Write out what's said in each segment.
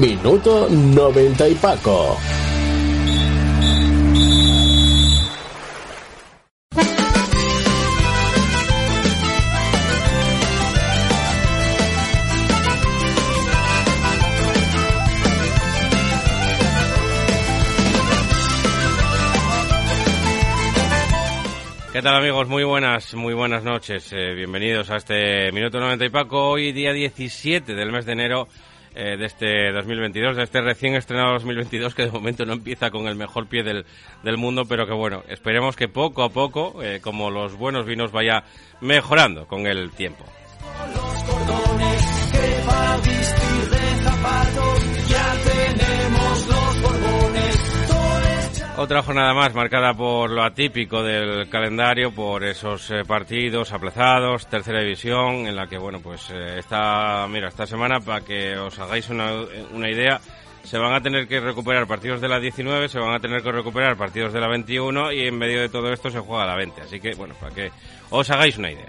Minuto 90 y Paco. ¿Qué tal amigos? Muy buenas, muy buenas noches. Eh, bienvenidos a este Minuto 90 y Paco. Hoy día 17 del mes de enero eh, de este 2022, de este recién estrenado 2022 que de momento no empieza con el mejor pie del, del mundo, pero que bueno, esperemos que poco a poco, eh, como los buenos vinos, vaya mejorando con el tiempo. Otra jornada más marcada por lo atípico del calendario, por esos eh, partidos aplazados, tercera división, en la que, bueno, pues eh, esta, mira, esta semana, para que os hagáis una, una idea, se van a tener que recuperar partidos de la 19, se van a tener que recuperar partidos de la 21 y en medio de todo esto se juega la 20. Así que, bueno, para que os hagáis una idea.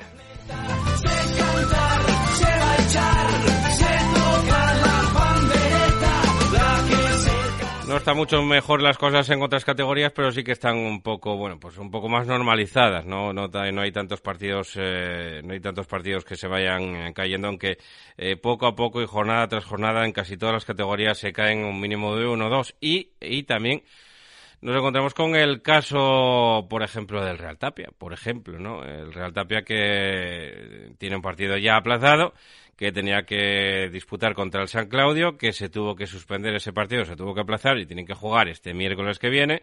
No está mucho mejor las cosas en otras categorías, pero sí que están un poco, bueno, pues un poco más normalizadas, ¿no? No, no hay tantos partidos, eh, no hay tantos partidos que se vayan cayendo, aunque eh, poco a poco y jornada tras jornada en casi todas las categorías se caen un mínimo de uno o dos. Y, y también nos encontramos con el caso, por ejemplo, del Real Tapia, por ejemplo, ¿no? El Real Tapia que tiene un partido ya aplazado que tenía que disputar contra el San Claudio, que se tuvo que suspender ese partido, se tuvo que aplazar y tienen que jugar este miércoles que viene,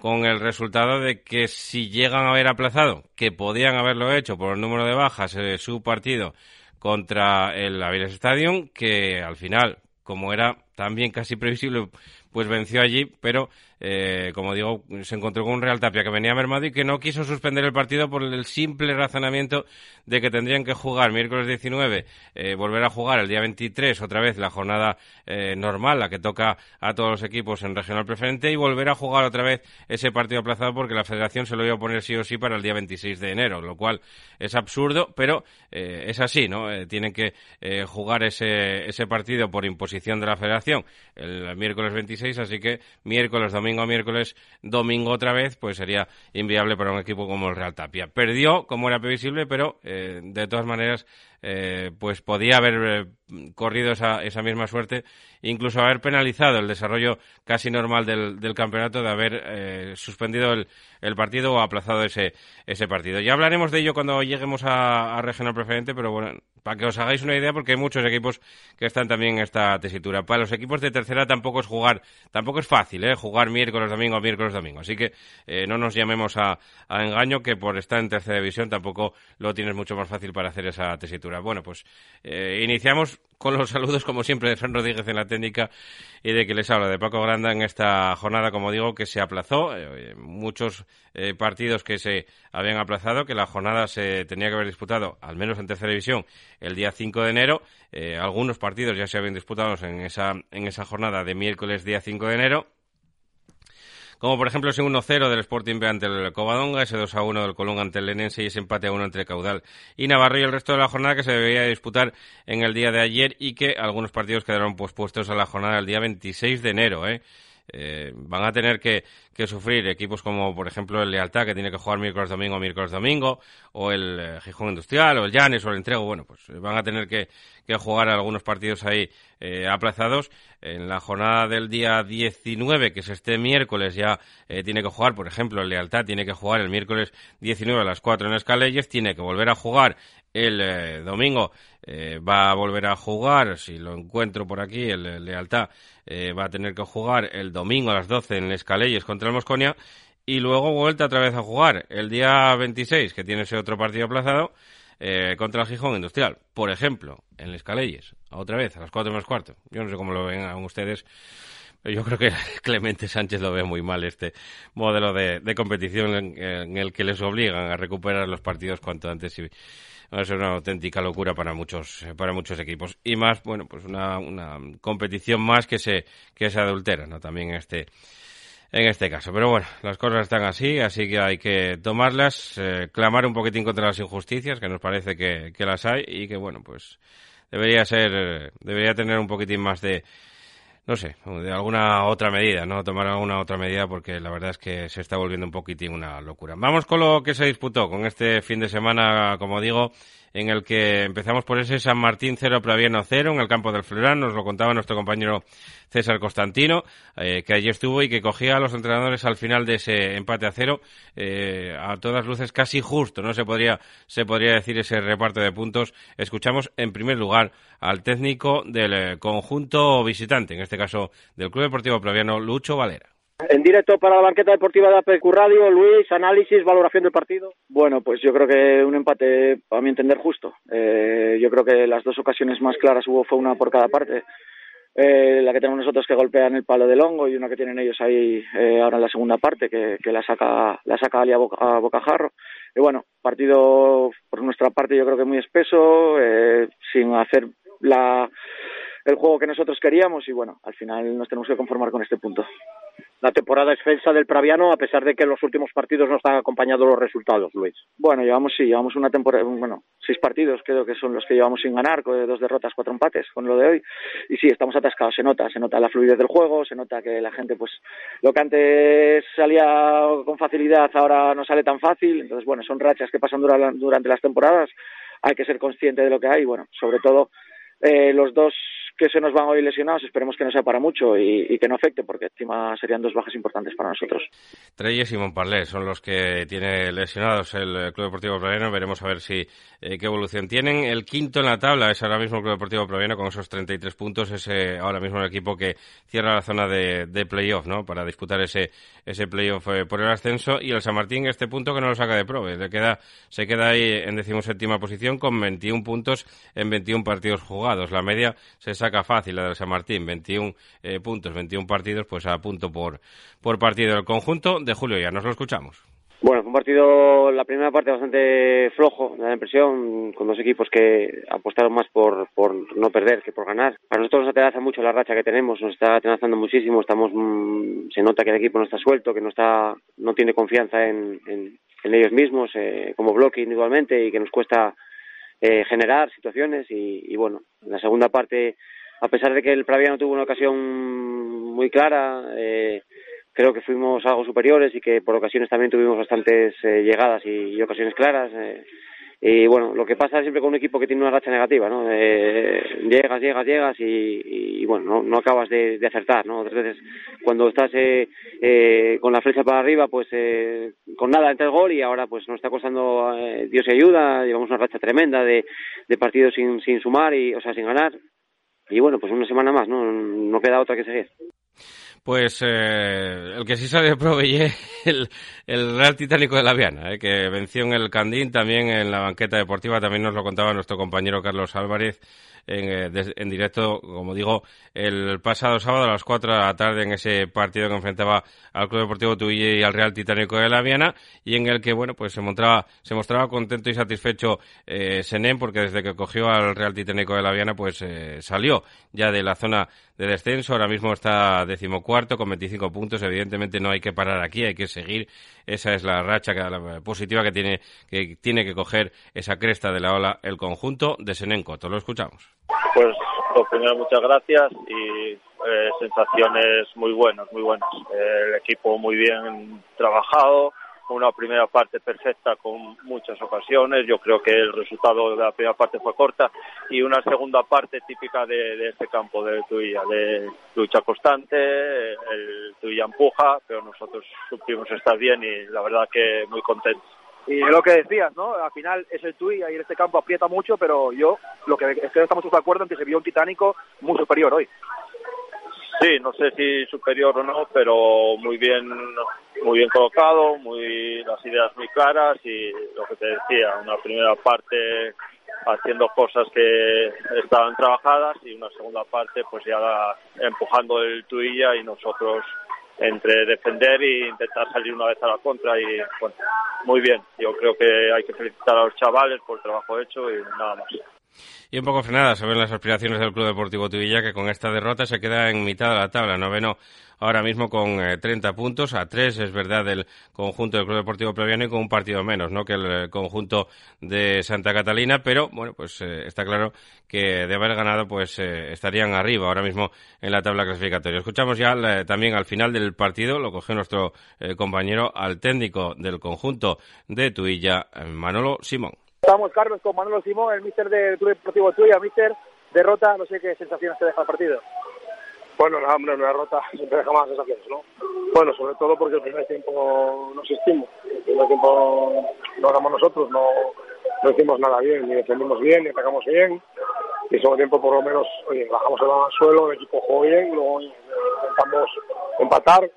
con el resultado de que si llegan a haber aplazado, que podían haberlo hecho por el número de bajas, eh, su partido contra el Aviles Stadium, que al final, como era también casi previsible, pues venció allí, pero eh, como digo, se encontró con un Real Tapia que venía mermado y que no quiso suspender el partido por el simple razonamiento de que tendrían que jugar miércoles 19, eh, volver a jugar el día 23, otra vez la jornada eh, normal, la que toca a todos los equipos en regional preferente, y volver a jugar otra vez ese partido aplazado porque la federación se lo iba a poner sí o sí para el día 26 de enero, lo cual es absurdo, pero es así, ¿no? tienen que jugar ese, ese partido por imposición de la federación el miércoles 26, así que miércoles, domingo, domingo miércoles, domingo otra vez, pues sería inviable para un equipo como el Real Tapia. Perdió, como era previsible, pero eh, de todas maneras eh, pues podía haber eh, corrido esa, esa misma suerte, incluso haber penalizado el desarrollo casi normal del, del campeonato de haber eh, suspendido el, el, partido o aplazado ese, ese partido. Ya hablaremos de ello cuando lleguemos a, a regional preferente, pero bueno, para que os hagáis una idea, porque hay muchos equipos que están también en esta tesitura. Para los equipos de tercera tampoco es jugar, tampoco es fácil, ¿eh? jugar miércoles, domingo, miércoles, domingo. Así que eh, no nos llamemos a, a engaño, que por estar en tercera división tampoco lo tienes mucho más fácil para hacer esa tesitura. Bueno, pues eh, iniciamos con los saludos, como siempre, de Fran Rodríguez en la técnica y de que les habla de Paco Granda en esta jornada, como digo, que se aplazó. Eh, muchos eh, partidos que se habían aplazado, que la jornada se tenía que haber disputado, al menos en tercera división, el día 5 de enero. algunos partidos ya se habían disputado en esa, en esa jornada de miércoles, día 5 de enero como por ejemplo ese 1-0 del Sporting B ante el Covadonga, ese 2-1 del Colón ante el Lenense y ese empate a 1 entre Caudal y Navarro y el resto de la jornada que se debía disputar en el día de ayer y que algunos partidos quedaron pospuestos a la jornada del día 26 de enero. ¿eh? eh, van a tener que, sufrir equipos como, por ejemplo, el Lealtad, que tiene que jugar miércoles domingo, miércoles domingo, o el eh, Gijón Industrial, o el Llanes, o el Entrego. Bueno, pues van a tener que, jugar algunos partidos ahí aplazados. En la jornada del día 19, que es este miércoles, ya tiene que jugar, por ejemplo, el Lealtad tiene que jugar el miércoles 19 a las 4 en Escaleyes, tiene que volver a jugar el domingo eh, va a volver a jugar, si lo encuentro por aquí, el, Lealtad eh, va a tener que jugar el domingo a las 12 en Escaleyes contra el Mosconia y luego vuelta otra vez a jugar el día 26, que tiene ese otro partido aplazado, eh, contra el Gijón Industrial, por ejemplo, en Escaleyes, otra vez a las 4 menos cuarto. Yo no sé cómo lo ven aún ustedes. Yo creo que Clemente Sánchez lo ve muy mal este modelo de, competición en, el que les obligan a recuperar los partidos cuanto antes y, va a ser una auténtica locura para muchos para muchos equipos y más bueno pues una, una competición más que se que se adultera no también este en este caso pero bueno las cosas están así así que hay que tomarlas eh, clamar un poquitín contra las injusticias que nos parece que, que las hay y que bueno pues debería ser debería tener un poquitín más de no sé, de alguna otra medida, ¿no? Tomar alguna otra medida porque la verdad es que se está volviendo un poquitín una locura. Vamos con lo que se disputó con este fin de semana, como digo, en el que empezamos por ese San Martín 0, Praviano 0, en el campo del Florán, nos lo contaba nuestro compañero César Constantino, eh, que allí estuvo y que cogía a los entrenadores al final de ese empate a cero, eh, a todas luces casi justo, ¿no? Se podría, se podría decir ese reparto de puntos. Escuchamos en primer lugar al técnico del eh, conjunto visitante, en este caso del Club Deportivo Praviano, Lucho Valera. En directo para la banqueta deportiva de APQ Radio, Luis, análisis, valoración del partido. Bueno, pues yo creo que un empate, a mi entender, justo. Eh, yo creo que las dos ocasiones más claras hubo fue una por cada parte. Eh, la que tenemos nosotros que golpea en el palo del hongo y una que tienen ellos ahí eh, ahora en la segunda parte que, la saca la saca Ali a, bocajarro. Y bueno, partido por nuestra parte yo creo que muy espeso, sin hacer la, el juego que nosotros queríamos y bueno, al final nos tenemos que conformar con este punto la temporada excelsa del Praviano, a pesar de que los últimos partidos no están acompañados los resultados, Luis. Bueno, llevamos sí, llevamos una temporada, bueno, seis partidos creo que son los que llevamos sin ganar, dos derrotas, cuatro empates con lo de hoy. Y sí, estamos atascados, se nota, se nota la fluidez del juego, se nota que la gente, pues, lo que antes salía con facilidad ahora no sale tan fácil. Entonces, bueno, son rachas que pasan durante las temporadas. Hay que ser consciente de lo que hay. Bueno, sobre todo eh, los dos que se nos van hoy lesionados, esperemos que no sea para mucho y, que no afecte, porque encima serían dos bajas importantes para nosotros. Treyes y Montparlé son los que tiene lesionados el Club Deportivo Proviano. Veremos a ver si eh, qué evolución tienen. El quinto en la tabla es ahora mismo el Club Deportivo Proviano con esos 33 puntos. Es eh, ahora mismo el equipo que cierra la zona de, de playoff, ¿no? Para disputar ese, ese playoff eh, por el ascenso. Y el San Martín, este punto que no lo saca de pro. Le queda, se queda ahí en decimoséptima posición con 21 puntos en 21 partidos jugados. La media se saca fácil la del San Martín, 21 eh, puntos, 21 partidos, pues a punto por, por partido. El conjunto de Julio ya nos lo escuchamos. Bueno, fue un partido, la primera parte bastante flojo, da la impresión, con dos equipos que apostaron más por, por no perder que por ganar. Para nosotros nos atenaza mucho la racha que tenemos, nos está atenazando muchísimo, estamos, mm, se nota que el equipo no está suelto, que no está, no tiene confianza en, en, ellos mismos, eh, como bloque individualmente y que nos cuesta eh, generar situaciones y, y, bueno, en la segunda parte a pesar de que el Praviano tuvo una ocasión muy clara, eh, creo que fuimos algo superiores y que por ocasiones también tuvimos bastantes eh, llegadas y, ocasiones claras. Eh, y bueno, lo que pasa siempre con un equipo que tiene una racha negativa, ¿no? Eh, llegas, llegas, llegas y, bueno, no, no acabas de, acertar, ¿no? Otras veces cuando estás con la flecha para arriba, pues con nada entra el gol y ahora pues nos está costando Dios y ayuda, llevamos una racha tremenda de, de partidos sin, sin sumar y, o sea, sin ganar y bueno, pues una semana más, ¿no? No queda otra que seguir. Pues eh, el que sí sale de Proveye, el, el Real Titánico de la Viana, eh, que venció en el Candín, también en la banqueta deportiva, también nos lo contaba nuestro compañero Carlos Álvarez en, eh, en, directo, como digo, el pasado sábado a las 4 de la tarde en ese partido que enfrentaba al Club Deportivo Tuille y al Real Titánico de la Viana y en el que, bueno, pues se mostraba, se mostraba contento y satisfecho eh, Senén porque desde que cogió al Real Titánico de la Viana, pues eh, salió ya de la zona de descenso, ahora mismo está decimocuarto con 25 puntos, evidentemente no hay que parar aquí, hay que seguir, esa es la racha positiva que tiene que, tiene que coger esa cresta de la ola el conjunto de Senenco, todos lo escuchamos. Pues Lo primero, muchas gracias y eh, sensaciones muy buenas, muy buenas. el equipo muy bien trabajado, una primera parte perfecta con muchas ocasiones. Yo creo que el resultado de la primera parte fue corta y una segunda parte típica de, este campo de Tuilla, de lucha constante, el Tuilla empuja, pero nosotros supimos estar bien y la verdad que muy contentos. Y lo que decías, ¿no? Al final es el Tuilla y en este campo aprieta mucho, pero yo lo que es que estamos de acuerdo en que se vio un titánico muy superior hoy. Sí, no sé si superior o no, pero muy bien, muy bien colocado, muy las ideas muy claras y lo que te decía, una primera parte haciendo cosas que estaban trabajadas y una segunda parte pues ya empujando el tuilla y nosotros entre defender e intentar salir una vez a la contra y bueno, muy bien. Yo creo que hay que felicitar a los chavales por el trabajo hecho y nada más. Y un poco frenada se ven las aspiraciones del Club Deportivo Tuvilla, que con esta derrota se queda en mitad de la tabla, noveno ahora mismo con 30 eh, puntos, a 3 es verdad del conjunto del Club Deportivo Proviano y con un partido menos, ¿no? Que el eh, conjunto de Santa Catalina, pero bueno, pues eh, está claro que de haber ganado, pues estarían arriba ahora mismo en la tabla clasificatoria. Escuchamos ya también al final del partido, lo cogió nuestro compañero al técnico del conjunto de Tuilla, Manolo Simón. Estamos, Carlos, con Manuel Simón, el míster del Club Deportivo Tuya. Míster, derrota, no sé qué sensaciones te deja el partido. Bueno, la hombre, una derrota siempre deja más sensaciones, ¿no? Bueno, sobre todo porque el primer tiempo no existimos. El primer tiempo no ganamos nosotros, no, no hicimos nada bien, ni defendimos bien, ni atacamos bien. Y el segundo tiempo, por lo menos, oye, bajamos el suelo, el equipo jugó bien, luego intentamos empatar,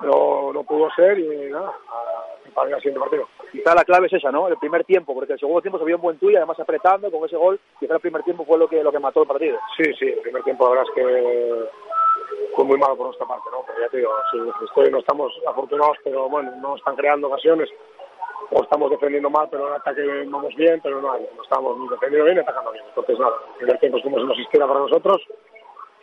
no, no pudo ser y nada, para el siguiente partido. Quizá la clave es esa, ¿no? El primer tiempo, porque el segundo tiempo se vio un buen tuyo, además apretando con ese gol, quizá el primer tiempo fue lo que lo que mató el partido. Sí, sí, el primer tiempo la verdad es que fue muy malo por nuestra parte, ¿no? Pero ya te digo, estoy, no estamos afortunados, pero bueno, no están creando ocasiones o estamos defendiendo mal, pero en ataque vamos bien, pero no, no estamos ni defendiendo bien ni atacando bien. Entonces, nada, el primer tiempo es como si nos para nosotros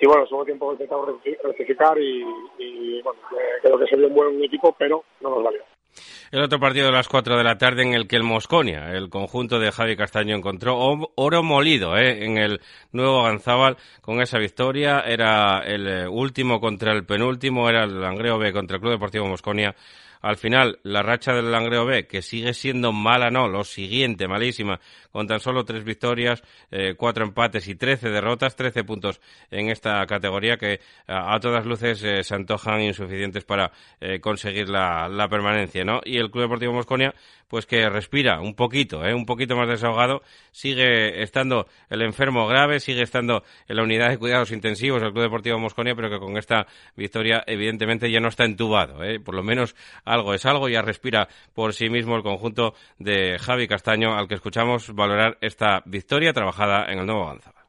y bueno, segundo tiempo intentamos rectificar y, bueno, creo que se vio un buen equipo, pero no nos valió. El otro partido de las 4 de la tarde en el que el Mosconia, el conjunto de Javi Castaño, encontró oro molido ¿eh? en el nuevo Ganzábal con esa victoria. Era el eh, último contra el penúltimo, era el Langreo B contra el Club Deportivo Mosconia al final, la racha del Langreo B, que sigue siendo mala, no, lo siguiente, malísima, con tan solo tres victorias, eh, cuatro empates y trece derrotas, trece puntos en esta categoría que a, todas luces eh, se antojan insuficientes para eh, conseguir la, permanencia, ¿no? Y el Club Deportivo Mosconia, pues que respira un poquito, un poquito más desahogado, sigue estando el enfermo grave, sigue estando en la unidad de cuidados intensivos del Club Deportivo Mosconia, pero que con esta victoria evidentemente ya no está entubado, por lo menos algo es algo, ya respira por sí mismo el conjunto de Javi Castaño, al que escuchamos valorar esta victoria trabajada en el nuevo Avanza.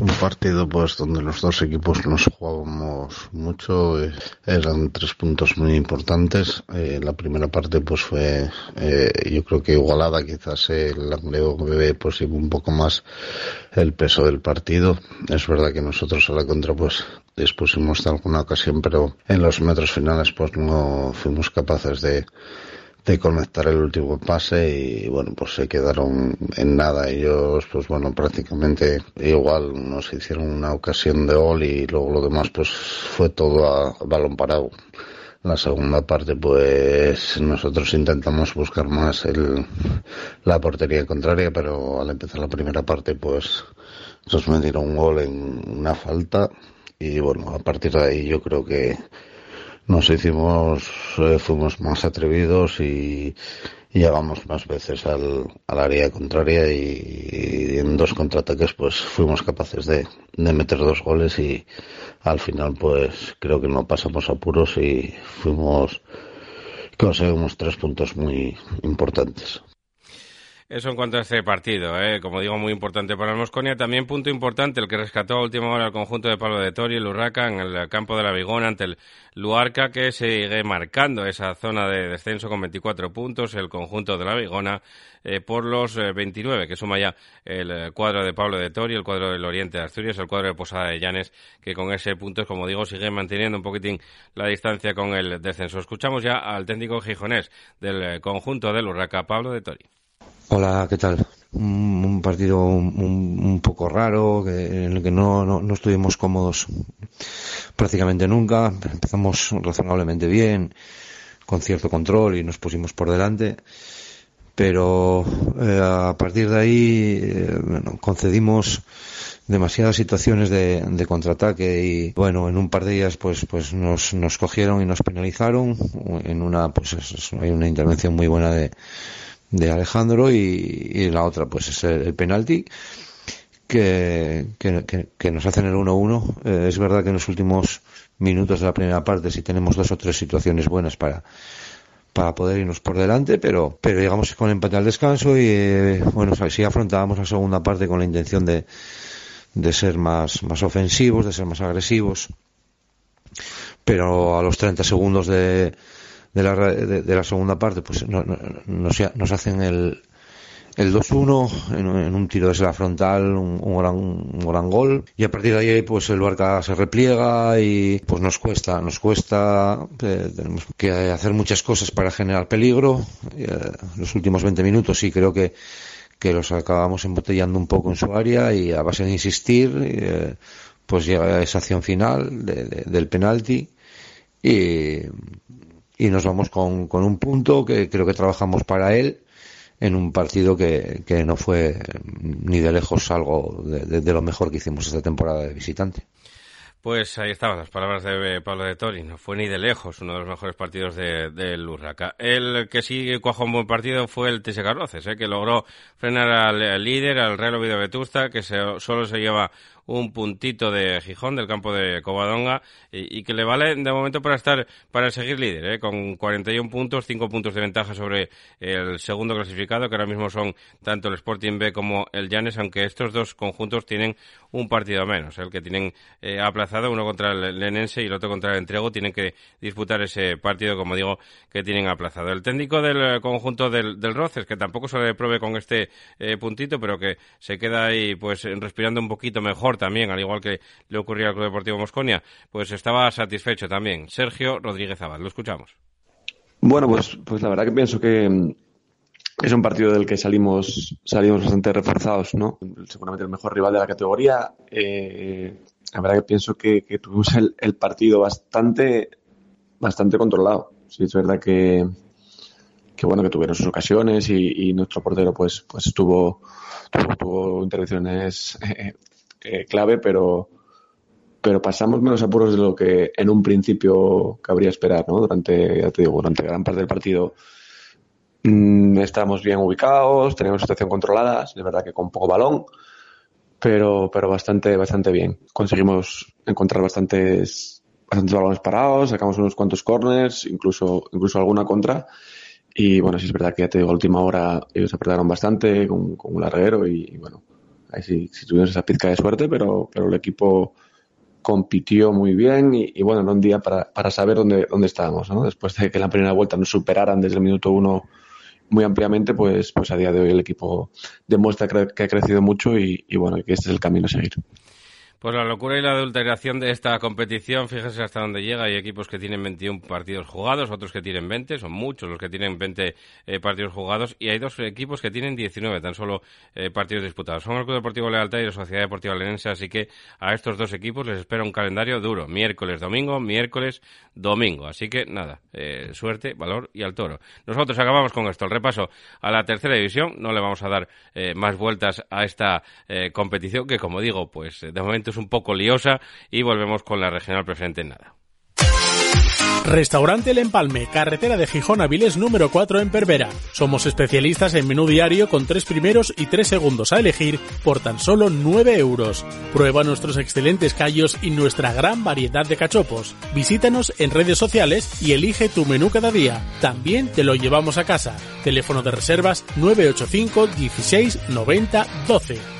Un partido pues donde los dos equipos nos jugábamos mucho, eh, eran tres puntos muy importantes. Eh, la primera parte pues fue eh, yo creo que igualada, quizás el Angleo bebé pues llevó un poco más el peso del partido. Es verdad que nosotros a la contra pues dispusimos de alguna ocasión, pero en los metros finales pues no fuimos capaces de de conectar el último pase y bueno pues se quedaron en nada. Ellos pues bueno prácticamente igual nos hicieron una ocasión de gol y luego lo demás pues fue todo a balón parado. La segunda parte pues nosotros intentamos buscar más el, la portería contraria pero al empezar la primera parte pues nos metieron un gol en una falta. Y bueno a partir de ahí yo creo que nos hicimos, eh, fuimos más atrevidos y, llegamos más veces al, al área contraria y, en dos contraataques pues fuimos capaces de, de meter dos goles y al final pues creo que no pasamos apuros y fuimos conseguimos tres puntos muy importantes. Eso en cuanto a este partido, ¿eh? como digo, muy importante para el Mosconia. También punto importante, el que rescató a última hora el conjunto de Pablo de Tori, el Urraca, en el campo de la Vigona ante el Luarca, que sigue marcando esa zona de descenso con 24 puntos, el conjunto de la Vigona eh, por los 29, eh, que suma ya el eh, cuadro de Pablo de Tori, el cuadro del Oriente de Asturias, el cuadro de Posada de Llanes, que con ese punto, como digo, sigue manteniendo un poquitín la distancia con el descenso. Escuchamos ya al técnico gijonés del conjunto del Urraca, Pablo de Tori. Hola, ¿qué tal? un, partido un, poco raro, en el que no, no, estuvimos cómodos prácticamente nunca. Empezamos razonablemente bien, con cierto control y nos pusimos por delante. Pero eh, a partir de ahí eh, concedimos demasiadas situaciones de, contraataque y bueno en un par de días pues pues nos, nos cogieron y nos penalizaron en una pues hay una intervención muy buena de de Alejandro y, la otra pues es el, penalti que, que, nos hacen el 1-1. Eh, es verdad que en los últimos minutos de la primera parte sí tenemos dos o tres situaciones buenas para para poder irnos por delante, pero pero llegamos con empate al descanso y eh, bueno, sí afrontábamos la segunda parte con la intención de, de ser más, más ofensivos, de ser más agresivos, pero a los 30 segundos de, de la, de, la segunda parte, pues no, nos, hacen el, el 2-1 en, un tiro desde la frontal, un, un gran gol. Y a partir de ahí, pues el Barca se repliega y pues nos cuesta, nos cuesta, eh, tenemos que hacer muchas cosas para generar peligro. Eh, los últimos 20 minutos sí creo que, que los acabamos embotellando un poco en su área y a base de insistir, eh, pues llega esa acción final del penalti y y nos vamos con, con un punto que creo que trabajamos para él en un partido que, que no fue ni de lejos algo de, de, lo mejor que hicimos esta temporada de visitante. Pues ahí estaban las palabras de Pablo de Tori. No fue ni de lejos uno de los mejores partidos del de, Urraca. El que sí cuajó un buen partido fue el TS Carroces, ¿eh? que logró frenar al, líder, al Real Oviedo Vetusta, que se, solo se lleva un puntito de Gijón, del campo de Covadonga, y, que le vale de momento para estar, para seguir líder, ¿eh? con 41 puntos, 5 puntos de ventaja sobre el segundo clasificado, que ahora mismo son tanto el Sporting B como el Llanes, aunque estos dos conjuntos tienen un partido menos, el que tienen eh, aplazado, uno contra el Lenense y el otro contra el Entrego, tienen que disputar ese partido, como digo, que tienen aplazado. El técnico del conjunto del, del Roces, que tampoco se le pruebe con este eh, puntito, pero que se queda ahí pues respirando un poquito mejor también, al igual que le ocurría al Club Deportivo Mosconia, pues estaba satisfecho también. Sergio Rodríguez Abad, lo escuchamos. Bueno, pues, pues la verdad que pienso que es un partido del que salimos, salimos bastante reforzados, ¿no? Seguramente el mejor rival de la categoría. Eh, la verdad que pienso que, tuvimos el, partido bastante, bastante controlado. Sí, es verdad que, que bueno, que tuvieron sus ocasiones y, nuestro portero pues, pues tuvo, tuvo, intervenciones eh, eh, clave, pero, pero pasamos menos apuros de lo que en un principio cabría esperar, ¿no? Durante, ya te digo, durante gran parte del partido mmm, estábamos bien ubicados, teníamos situación controlada, es verdad que con poco balón, pero, pero bastante, bastante bien. Conseguimos encontrar bastantes, bastantes balones parados, sacamos unos cuantos corners, incluso, incluso alguna contra. Y bueno, sí es verdad que ya te digo, a última hora ellos apretaron bastante con, con un larguero y, bueno, ahí sí, tuvimos esa pizca de suerte, pero, pero el equipo compitió muy bien y, bueno, en un día para, para saber dónde, dónde estábamos. Después de que la primera vuelta nos superaran desde el minuto uno muy ampliamente, pues, pues a día de hoy el equipo demuestra que ha crecido mucho y, y bueno, que este es el camino a seguir. Pues la locura y la adulteración de esta competición, fíjese hasta dónde llega. Hay equipos que tienen 21 partidos jugados, otros que tienen 20, son muchos los que tienen 20 eh, partidos jugados, y hay dos equipos que tienen 19, tan solo eh, partidos disputados. Son el Club Deportivo Lealtad y la Sociedad Deportiva Lenense, así que a estos dos equipos les espera un calendario duro. Miércoles, domingo, miércoles, domingo. Así que nada, eh, suerte, valor y al toro. Nosotros acabamos con esto, el repaso a la tercera división. No le vamos a dar más vueltas a esta competición, que como digo, pues de momento es un poco liosa y volvemos con la regional presente en nada. Restaurante El Empalme, carretera de Gijón a número 4 en Pervera. Somos especialistas en menú diario con tres primeros y tres segundos a elegir por tan solo 9 euros. Prueba nuestros excelentes callos y nuestra gran variedad de cachopos. Visítanos en redes sociales y elige tu menú cada día. También te lo llevamos a casa. Teléfono de reservas 985 16 90 12.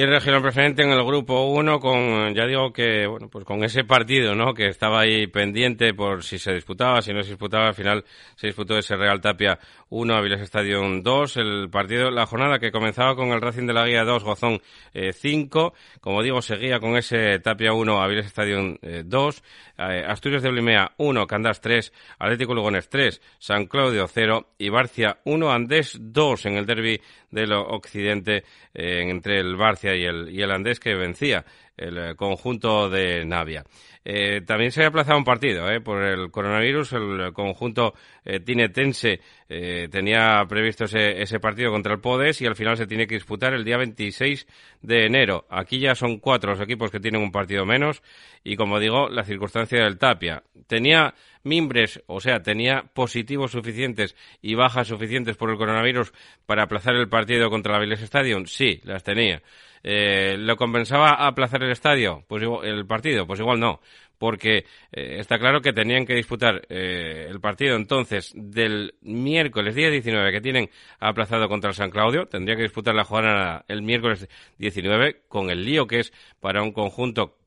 Y el regional preferente en el grupo 1 con, ya digo que, bueno, pues con ese partido, ¿no? Que estaba ahí pendiente por si se disputaba, si no se disputaba, al final se disputó ese Real Tapia 1, Avilés Stadium 2, el partido, la jornada que comenzaba con el Racing de la Guía 2, Gozón 5, como digo, seguía con ese Tapia 1, Avilés Stadium 2, eh, Asturias de Blimea 1, Candás 3, Atlético Lugones 3, San Claudio 0 y Barcia 1, Andés 2 en el derby del Occidente eh, entre el Barcia y el, y el Andés que vencía el eh, conjunto de Navia. Eh, también se ha aplazado un partido eh, por el coronavirus. El conjunto eh, eh, tenía previsto ese, ese, partido contra el Podes y al final se tiene que disputar el día 26 de enero. Aquí ya son cuatro los equipos que tienen un partido menos y, como digo, la circunstancia del Tapia. Tenía mimbres, o sea, tenía positivos suficientes y bajas suficientes por el coronavirus para aplazar el partido contra la Village Stadium. Sí, las tenía. Eh, ¿Lo compensaba aplazar el estadio? Pues el partido, pues igual no, porque eh, está claro que tenían que disputar eh, el partido entonces del miércoles día 19 que tienen aplazado contra el San Claudio, tendría que disputar la jornada el miércoles 19 con el lío que es para un conjunto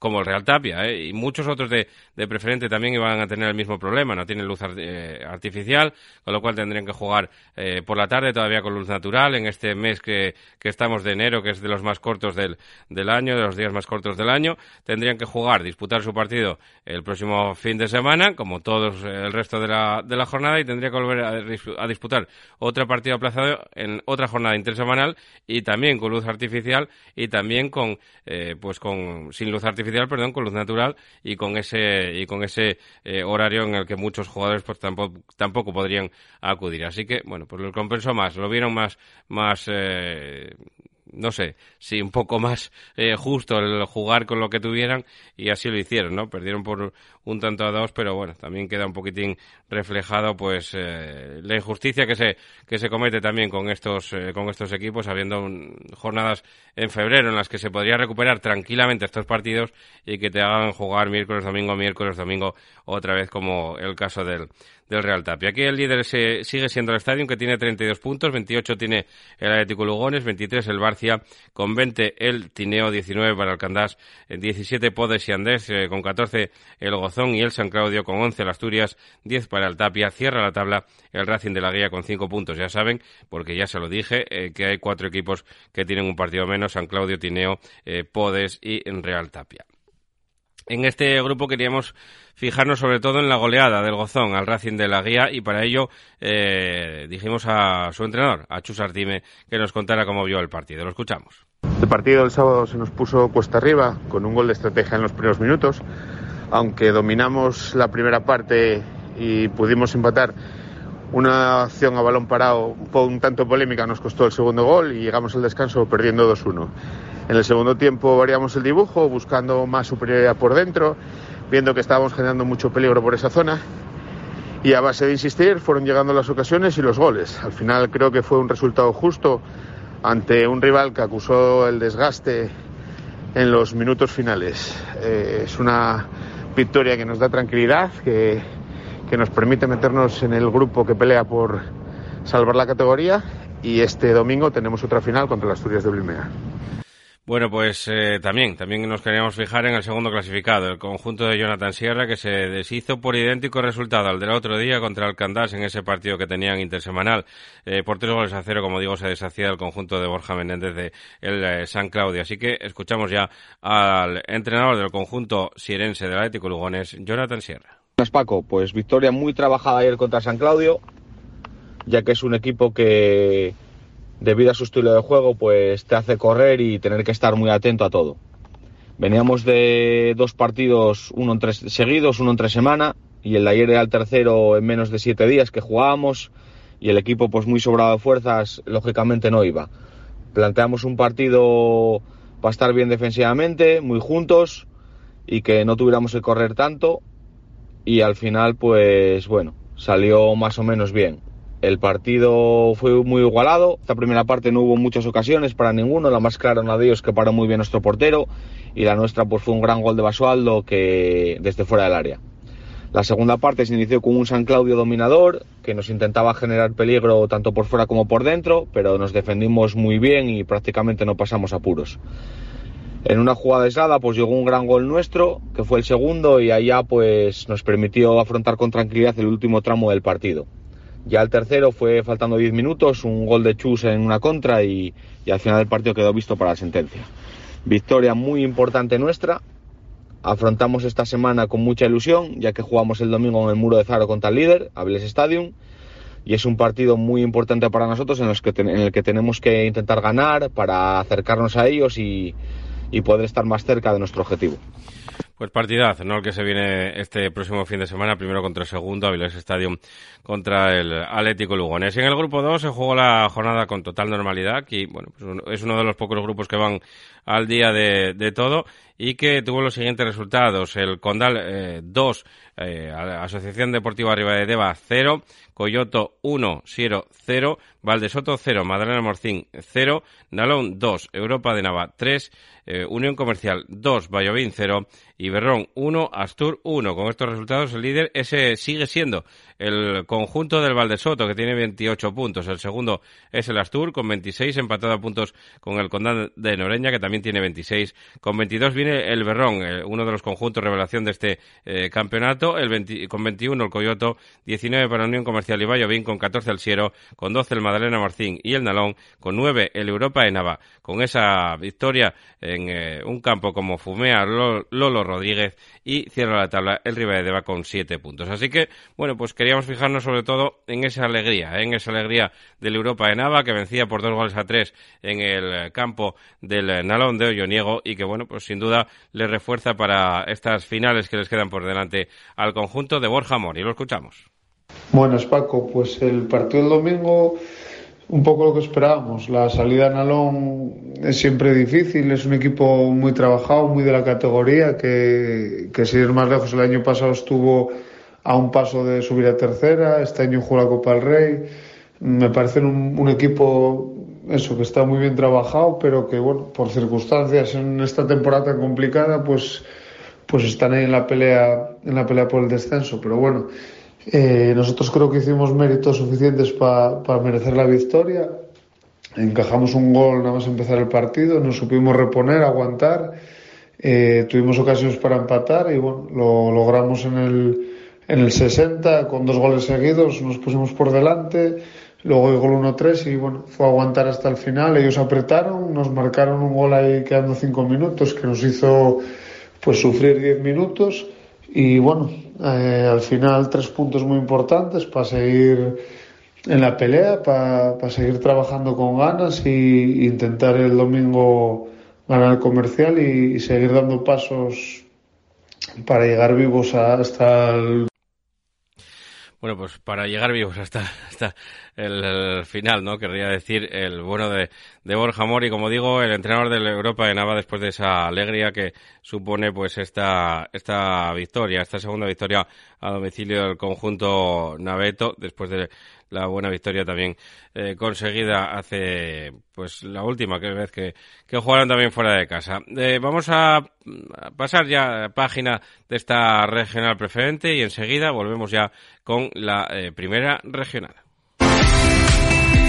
como el Real Tapia, ¿eh? y muchos otros de, de, preferente también iban a tener el mismo problema, no tienen luz eh, artificial, con lo cual tendrían que jugar eh, por la tarde todavía con luz natural en este mes que, que, estamos de enero, que es de los más cortos del, del año, de los días más cortos del año, tendrían que jugar, disputar su partido el próximo fin de semana, como todos el resto de la, de la jornada, y tendría que volver a, a disputar otro partido aplazado en otra jornada intersemanal y también con luz artificial y también con, eh, pues con, sin luz artificial perdón, con luz natural y con ese y con ese eh, horario en el que muchos jugadores pues tampoco, tampoco podrían acudir. Así que, bueno, pues lo compensó más, lo vieron más, más eh, no sé, si un poco más eh, justo el jugar con lo que tuvieran y así lo hicieron, ¿no? Perdieron por un tanto a dos, pero bueno, también queda un poquitín reflejado pues eh, la injusticia que se que se comete también con estos eh, con estos equipos habiendo jornadas en febrero en las que se podría recuperar tranquilamente estos partidos y que te hagan jugar miércoles, domingo, miércoles, domingo otra vez como el caso del del Real Tapia. Aquí el líder se, sigue siendo el Estadio, que tiene 32 puntos, 28 tiene el Atlético Lugones, 23 el Barcia, con 20 el Tineo, 19 para el Candás, 17 Podes y Andés, eh, con 14 el Gozón y el San Claudio, con 11 el Asturias, 10 para el Tapia, cierra la tabla el Racing de la Guía con 5 puntos, ya saben, porque ya se lo dije, eh, que hay cuatro equipos que tienen un partido menos, San Claudio, Tineo, eh, Podes y Real Tapia. En este grupo queríamos fijarnos sobre todo en la goleada del Gozón al Racing de la Guía y para ello eh, dijimos a su entrenador, a Chus Artime, que nos contara cómo vio el partido. Lo escuchamos. El partido del sábado se nos puso cuesta arriba con un gol de estrategia en los primeros minutos, aunque dominamos la primera parte y pudimos empatar. Una acción a balón parado un tanto polémica nos costó el segundo gol y llegamos al descanso perdiendo 2-1. En el segundo tiempo variamos el dibujo, buscando más superioridad por dentro, viendo que estábamos generando mucho peligro por esa zona. Y a base de insistir fueron llegando las ocasiones y los goles. Al final creo que fue un resultado justo ante un rival que acusó el desgaste en los minutos finales. Eh, es una victoria que nos da tranquilidad, que, que nos permite meternos en el grupo que pelea por salvar la categoría y este domingo tenemos otra final contra las Asturias de Blimea. Bueno, pues eh, también, también nos queríamos fijar en el segundo clasificado, el conjunto de Jonathan Sierra, que se deshizo por idéntico resultado al del otro día contra el en ese partido que tenían intersemanal. Eh, por tres goles a cero, como digo, se deshacía el conjunto de Borja Menéndez de el eh, San Claudio. Así que escuchamos ya al entrenador del conjunto sierense del Atlético Lugones, Jonathan Sierra. Paco, pues victoria muy trabajada ayer contra San Claudio, ya que es un equipo que debido a su estilo de juego, pues te hace correr y tener que estar muy atento a todo. Veníamos de dos partidos, uno en tres seguidos, uno en tres semanas, y el de ayer era el tercero en menos de siete días que jugábamos, y el equipo, pues muy sobrado de fuerzas, lógicamente no iba. Planteamos un partido para estar bien defensivamente, muy juntos, y que no tuviéramos que correr tanto, y al final, pues bueno, salió más o menos bien. El partido fue muy igualado. Esta primera parte no hubo muchas ocasiones para ninguno. La más clara, una de ellos que paró muy bien nuestro portero. Y la nuestra, pues fue un gran gol de Basualdo que desde fuera del área. La segunda parte se inició con un San Claudio dominador que nos intentaba generar peligro tanto por fuera como por dentro, pero nos defendimos muy bien y prácticamente no pasamos apuros. En una jugada aislada pues llegó un gran gol nuestro, que fue el segundo y allá pues nos permitió afrontar con tranquilidad el último tramo del partido. Ya el tercero fue faltando 10 minutos, un gol de Chus en una contra y, y al final del partido quedó visto para la sentencia. Victoria muy importante nuestra. Afrontamos esta semana con mucha ilusión, ya que jugamos el domingo en el muro de Zaro contra el líder, Avilés Stadium, y es un partido muy importante para nosotros en, los que en el que tenemos que intentar ganar para acercarnos a ellos y, y poder estar más cerca de nuestro objetivo. Pues partidaz, ¿no? El que se viene este próximo fin de semana, primero contra el segundo, Avilés Stadium contra el Atlético Lugones. Y en el grupo 2 se jugó la jornada con total normalidad, y bueno, pues es uno de los pocos grupos que van al día de todo y que tuvo los siguientes resultados. El Condal 2, eh, eh, Asociación Deportiva Deva 0, Coyoto 1, Siero 0, Valdesoto 0, Madalena Morcín 0, Nalón 2, Europa de Nava 3, eh, Unión Comercial 2, Vallovín 0 y Berrón 1, Astur 1. Con estos resultados el líder ese sigue siendo el conjunto del Valdesoto que tiene 28 puntos. El segundo es el Astur con 26 empatado a puntos con el Condal de Noreña que también tiene 26. Con 22 viene el Berrón, eh, uno de los conjuntos revelación de este eh, campeonato. El 20, con 21 el Coyoto, 19 para Unión Comercial y Vallovín, con 14 el Siero, con 12 el Madalena Marcín y el Nalón, con 9 el Europa de Nava. Con esa victoria en eh, un campo como Fumea, Lolo Rodríguez y cierra la tabla el Deva con 7 puntos. Así que, bueno, pues queríamos fijarnos sobre todo en esa alegría, en esa alegría del Europa de Nava que vencía por dos goles a tres en el campo del Nalón de Olloniego y que, bueno, pues sin duda le refuerza para estas finales que les quedan por delante al conjunto de Borja Mori. Lo escuchamos. Bueno, Paco, pues el partido del domingo un poco lo que esperábamos. La salida a Nalón es siempre difícil, es un equipo muy trabajado, muy de la categoría, que, que si ir más lejos el año pasado estuvo a un paso de subir a tercera, este año jugó la Copa del Rey. Me parece un, un equipo eso, que está muy bien trabajado, pero que, bueno, por circunstancias en esta temporada tan complicada, pues, pues están ahí en la pelea, en la pelea por el descenso. Pero bueno, eh, nosotros creo que hicimos méritos suficientes para merecer la victoria. Encajamos un gol nada más empezar el partido, nos supimos reponer, aguantar. Eh, tuvimos ocasiones para empatar y bueno, lo logramos en el, en el 60 con dos goles seguidos, nos pusimos por delante Luego el gol 1-3 y bueno, fue aguantar hasta el final. Ellos apretaron, nos marcaron un gol ahí quedando 5 minutos que nos hizo pues sufrir 10 minutos y bueno, eh, al final tres puntos muy importantes para seguir en la pelea, para, para seguir trabajando con ganas y intentar el domingo ganar el comercial y, y seguir dando pasos para llegar vivos hasta el bueno, pues para llegar vivos hasta, hasta el, final, ¿no? Querría decir el bueno de, de Borja Mori, como digo, el entrenador de la Europa de Nava después de esa alegría que supone pues esta, esta victoria, esta segunda victoria a domicilio del conjunto Naveto, después de la buena victoria también eh, conseguida hace pues la última que vez que, que jugaron también fuera de casa. Eh, vamos a, pasar ya página de esta regional preferente y enseguida volvemos ya con la eh, primera regional.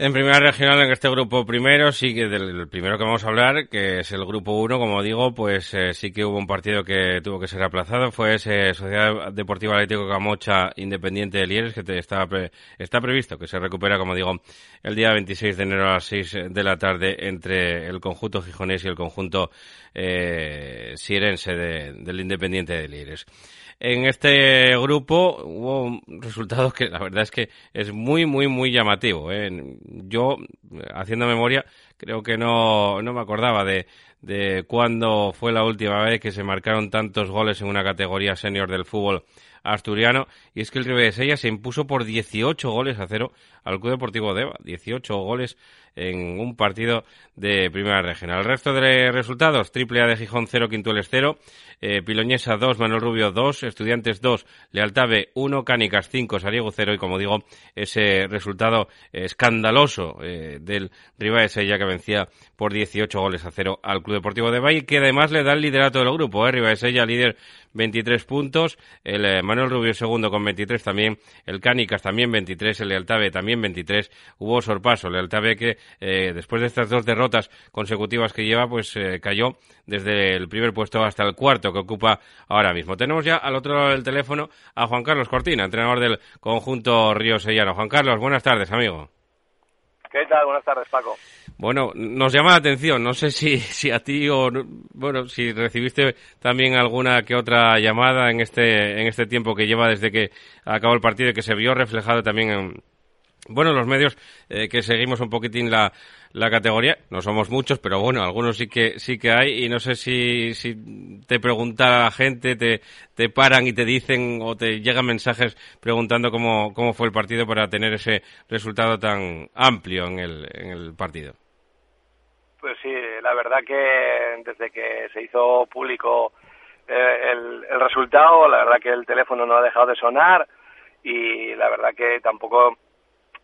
En primera regional, en este grupo primero, sí que del primero que vamos a hablar, que es el grupo 1, como digo, pues eh, sí que hubo un partido que tuvo que ser aplazado, fue ese Sociedad Deportiva Atlético Camocha Independiente de Lieres, que te está, está previsto que se recupera, como digo, el día 26 de enero a las 6 de la tarde entre el conjunto gijonés y el conjunto eh, sierense del Independiente de Lieres en este grupo hubo resultados que la verdad es que es muy, muy, muy llamativo. ¿eh? Yo, haciendo memoria, creo que no, no me acordaba de, de cuándo fue la última vez que se marcaron tantos goles en una categoría senior del fútbol asturiano. Y es que el Ribadesella se impuso por 18 goles a cero al Club Deportivo Deva. 18 goles en un partido de primera regional. El resto de resultados, triple A de Gijón 0, Quintueles 0, eh, Piloñesa 2, Manuel Rubio 2, Estudiantes 2, Lealtave 1, Cánicas 5, Sariego 0 y como digo, ese resultado escandaloso eh, del Rivas Sella que vencía por 18 goles a 0 al Club Deportivo de Valle, que además le da el liderato del grupo, eh, Rivas Sella líder 23 puntos, el eh, Manuel Rubio segundo con 23 también, el Cánicas también 23, el Lealtave también 23, hubo sorpaso, Lealtave que eh, después de estas dos derrotas consecutivas que lleva, pues eh, cayó desde el primer puesto hasta el cuarto que ocupa ahora mismo. Tenemos ya al otro lado del teléfono a Juan Carlos Cortina, entrenador del conjunto Río Sellano. Juan Carlos, buenas tardes, amigo. ¿Qué tal? Buenas tardes, Paco. Bueno, nos llama la atención, no sé si, si a ti o, bueno, si recibiste también alguna que otra llamada en este, en este tiempo que lleva desde que acabó el partido y que se vio reflejado también en, bueno, los medios eh, que seguimos un poquitín la, la categoría, no somos muchos, pero bueno, algunos sí que sí que hay y no sé si, si te pregunta la gente, te, te paran y te dicen o te llegan mensajes preguntando cómo, cómo fue el partido para tener ese resultado tan amplio en el, en el partido. Pues sí, la verdad que desde que se hizo público eh, el, el resultado, la verdad que el teléfono no ha dejado de sonar y la verdad que tampoco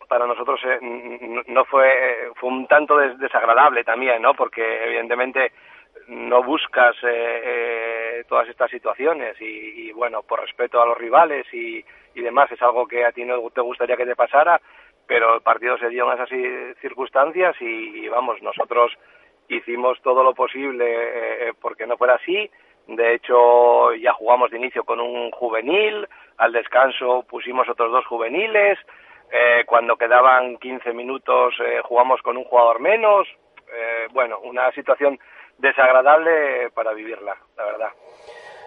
para nosotros eh, no fue fue un tanto desagradable también no porque evidentemente no buscas eh, eh, todas estas situaciones y, bueno por respeto a los rivales y, y, demás es algo que a ti no te gustaría que te pasara pero el partido se dio en esas circunstancias y, vamos nosotros hicimos todo lo posible porque no fuera así. De hecho ya jugamos de inicio con un juvenil al descanso pusimos otros dos juveniles eh, cuando quedaban 15 minutos eh, jugamos con un jugador menos, eh, bueno, una situación desagradable para vivirla, la verdad.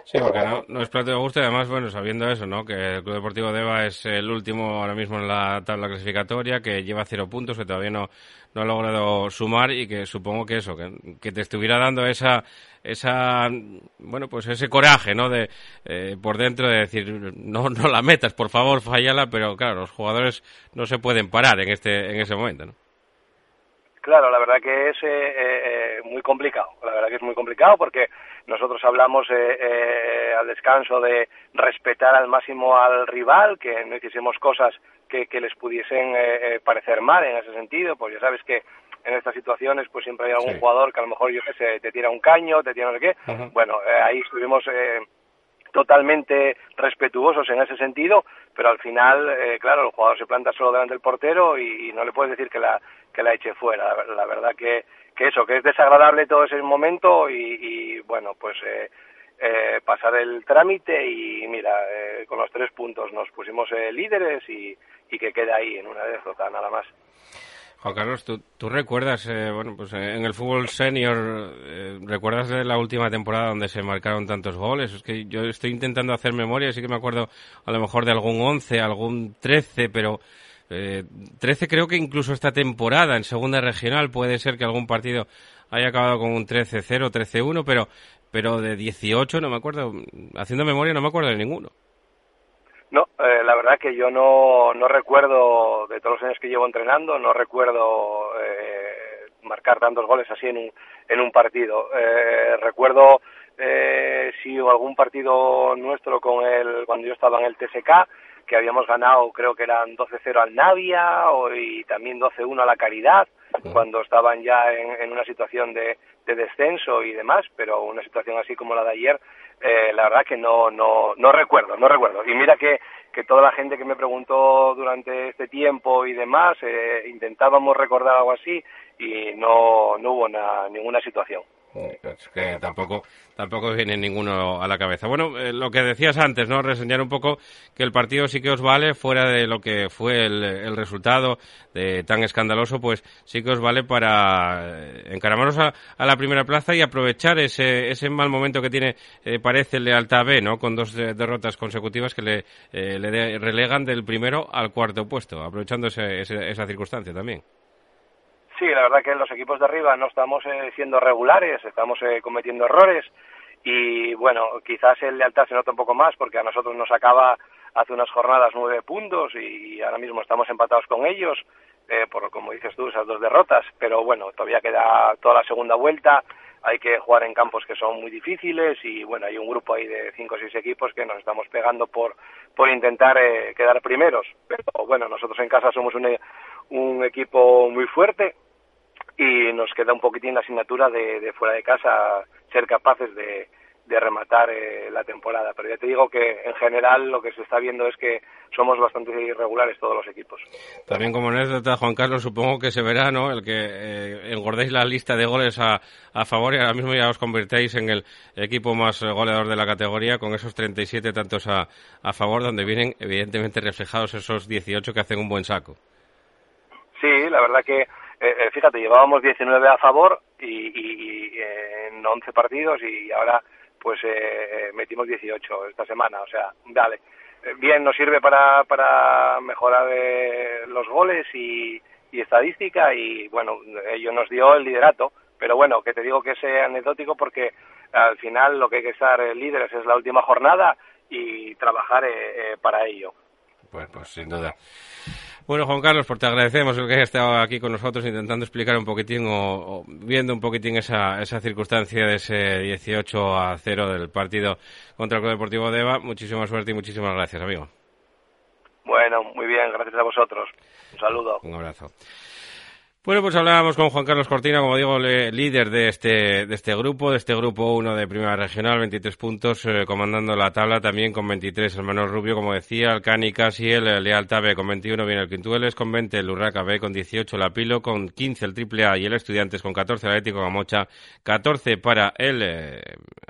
Sí, porque no, es plato de gusto y además, bueno, sabiendo eso, ¿no? Que el Club Deportivo Deva es el último ahora mismo en la tabla clasificatoria, que lleva cero puntos, que todavía no, no ha logrado sumar y que supongo que eso, que, te estuviera dando esa, esa, bueno, pues ese coraje, ¿no? De, eh, por dentro de decir, no, no la metas, por favor, fallala, pero claro, los jugadores no se pueden parar en este, en ese momento, ¿no? Claro, la verdad que es eh, eh, muy complicado. La verdad que es muy complicado porque nosotros hablamos eh, al descanso de respetar al máximo al rival, que no hiciésemos cosas que, les pudiesen parecer mal en ese sentido. Pues ya sabes que en estas situaciones pues siempre hay algún jugador que a lo mejor yo qué sé, te tira un caño, te tira no sé qué. Bueno, ahí estuvimos totalmente respetuosos en ese sentido, pero al final, claro, el jugador se planta solo delante del portero y, no le puedes decir que la, que la eche fuera. La, verdad que, que eso, que es desagradable todo ese momento y, bueno, pues eh, eh, pasar el trámite y mira, eh, con los tres puntos nos pusimos líderes y, y que quede ahí en una derrota nada más. Juan Carlos, ¿tú, recuerdas, bueno, pues en el fútbol senior, recuerdas de la última temporada donde se marcaron tantos goles? Es que yo estoy intentando hacer memoria, sí que me acuerdo a lo mejor de algún 11, algún 13, pero eh, 13 creo que incluso esta temporada en segunda regional puede ser que algún partido haya acabado con un 13-0, 13-1, pero, pero de 18 no me acuerdo, haciendo memoria no me acuerdo de ninguno. No, eh, la verdad que yo no, no recuerdo, de todos los años que llevo entrenando, no recuerdo eh, marcar tantos goles así en un, en un partido. Eh, recuerdo eh, si algún partido nuestro con el, cuando yo estaba en el TSK, que habíamos ganado, creo que eran 12-0 al Navia y también 12-1 a la Caridad, cuando estaban ya en, una situación de, descenso y demás, pero una situación así como la de ayer, eh, la verdad que no, no, no recuerdo, no recuerdo. Y mira que, que toda la gente que me preguntó durante este tiempo y demás, eh, intentábamos recordar algo así y no, no hubo ninguna situación. Es que tampoco, tampoco viene ninguno a la cabeza. Bueno, eh, lo que decías antes, ¿no? Reseñar un poco que el partido sí que os vale, fuera de lo que fue el, resultado de tan escandaloso, pues sí que os vale para eh, encaramarnos a, la primera plaza y aprovechar ese, ese mal momento que tiene, eh, parece, el Lealtad B, ¿no? Con dos derrotas consecutivas que le, le relegan del primero al cuarto puesto, aprovechando esa circunstancia también. Sí, la verdad que los equipos de arriba no estamos eh, siendo regulares, estamos eh, cometiendo errores y bueno, quizás el lealtad se nota un poco más porque a nosotros nos acaba hace unas jornadas nueve puntos y ahora mismo estamos empatados con ellos eh, por como dices tú esas dos derrotas, pero bueno, todavía queda toda la segunda vuelta, hay que jugar en campos que son muy difíciles y bueno, hay un grupo ahí de cinco o seis equipos que nos estamos pegando por por intentar quedar primeros, pero bueno, nosotros en casa somos un, un equipo muy fuerte y nos queda un poquitín la asignatura de, fuera de casa ser capaces de, rematar eh, la temporada. Pero ya te digo que en general lo que se está viendo es que somos bastante irregulares todos los equipos. También como anécdota, Juan Carlos, supongo que se verá ¿no? el que eh, engordéis la lista de goles a, a, favor y ahora mismo ya os convertéis en el equipo más goleador de la categoría con esos 37 tantos a, a favor, donde vienen evidentemente reflejados esos 18 que hacen un buen saco. Sí, la verdad que eh, eh, fíjate, llevábamos 19 a favor y, eh, en 11 partidos y ahora pues metimos 18 esta semana. O sea, dale. Bien, nos sirve para, para mejorar los goles y, y estadística y bueno, ello nos dio el liderato. Pero bueno, que te digo que es anecdótico porque al final lo que hay que estar líderes es la última jornada y trabajar para ello. Pues, pues sin duda. Bueno, Juan Carlos, pues te agradecemos el que hayas estado aquí con nosotros intentando explicar un poquitín o, viendo un poquitín esa, esa circunstancia de ese 18 a 0 del partido contra el Club Deportivo de Eva. Muchísima suerte y muchísimas gracias, amigo. Bueno, muy bien, gracias a vosotros. Un saludo. Un abrazo. Bueno, pues hablábamos con Juan Carlos Cortina, como digo, líder de este, de este grupo, de este grupo 1 de Primera Regional, 23 puntos, eh, comandando la tabla también con 23 el Manuel Rubio, como decía, el Cani casi el Lealtad B con 21, viene el Quintueles con 20, el Urraca B con 18, la Pilo con 15, el Triple A y el Estudiantes con 14, el Atlético Camocha, 14 para el eh,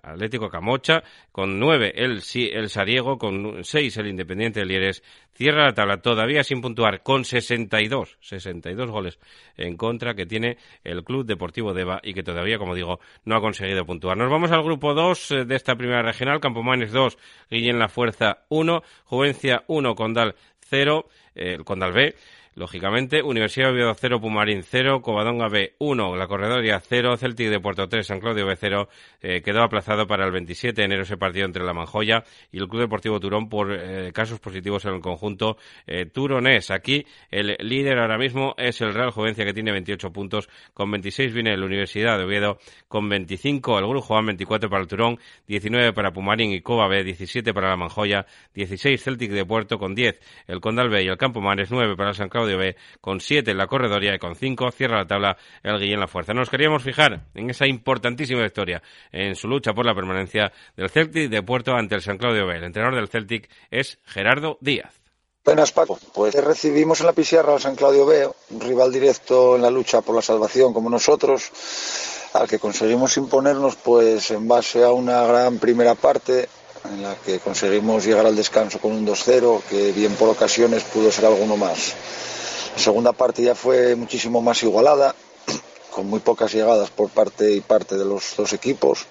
Atlético Camocha, con 9 el, el Sariego, con 6 el Independiente de Lieres, cierra la tabla todavía sin puntuar con 62, 62 goles en contra que tiene el Club Deportivo Deva y que todavía, como digo, no ha conseguido puntuar. Nos vamos al grupo 2 eh, de esta primera regional, Campomanes 2, Guillén La Fuerza 1, Juvencia 1, Condal 0, eh, el Condal B, Lógicamente, Universidad de Oviedo 0, Pumarín 0, Covadonga B 1, La Corredoria 0, Celtic de Puerto 3, San Claudio B 0. Eh, quedó aplazado para el 27 de enero ese partido entre la Manjoya y el Club Deportivo Turón por eh, casos positivos en el conjunto eh, turonés. Aquí el líder ahora mismo es el Real Jovencia que tiene 28 puntos. Con 26 viene la Universidad de Oviedo con 25, el Grupo Juan 24 para el Turón, 19 para Pumarín y Cova B, 17 para la Manjoya, 16 Celtic de Puerto con 10, el Condal B y el Campo Mares 9 para el San Claudio B, con 7 en la corredoria y con 5 cierra la tabla el Guillén La Fuerza. Nos queríamos fijar en esa importantísima victoria en su lucha por la permanencia del Celtic de Puerto ante el San Claudio B. El entrenador del Celtic es Gerardo Díaz. Buenas, Paco. Pues recibimos en la Pisierra al San Claudio B, un rival directo en la lucha por la salvación como nosotros, al que conseguimos imponernos pues en base a una gran primera parte en la que conseguimos llegar al descanso con un 2-0, que bien por ocasiones pudo ser alguno más. La segunda parte ya fue muchísimo más igualada, con muy pocas llegadas por parte y parte de los dos equipos.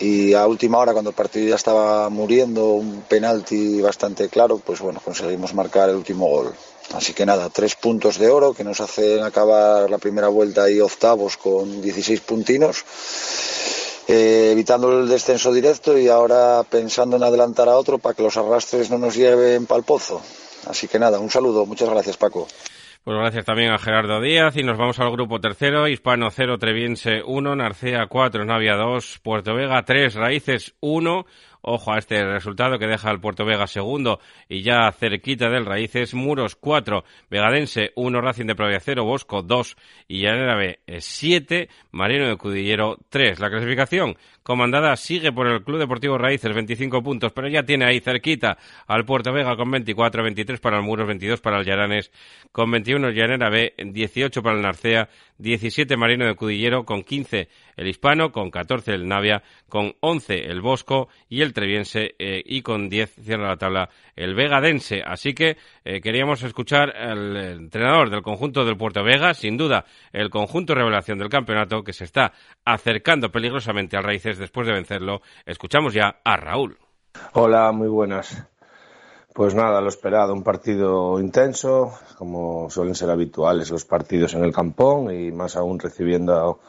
Y a última hora, cuando el partido ya estaba muriendo, un penalti bastante claro, pues bueno, conseguimos marcar el último gol. Así que nada, tres puntos de oro que nos hacen acabar la primera vuelta y octavos con 16 puntinos, eh, evitando el descenso directo y ahora pensando en adelantar a otro para que los arrastres no nos lleven pal pozo. Así que nada, un saludo. Muchas gracias, Paco. Pues gracias también a Gerardo Díaz y nos vamos al grupo tercero, Hispano 0, Treviense 1, Narcea 4, Navia 2, Puerto Vega 3, Raíces 1, Ojo a este resultado que deja al Puerto Vega segundo y ya cerquita del Raíces. Muros 4, Vegadense 1, Racing de Provia 0, Bosco 2 y Llanera B 7, Marino de Cudillero 3. La clasificación comandada sigue por el Club Deportivo Raíces, 25 puntos, pero ya tiene ahí cerquita al Puerto Vega con 24, 23 para el Muros, 22 para el Llaranes, con 21 Llanera B, 18 para el Narcea, 17 Marino de Cudillero, con 15 el Hispano, con 14 el Navia, con 11 el Bosco y el Treviense eh, y con 10 cierra la tabla el Vegadense. Así que eh, queríamos escuchar al entrenador del conjunto del Puerto Vega, sin duda el conjunto revelación del campeonato que se está acercando peligrosamente al Raíces después de vencerlo. Escuchamos ya a Raúl. Hola, muy buenas. Pues nada, lo esperado, un partido intenso, como suelen ser habituales los partidos en el campón y más aún recibiendo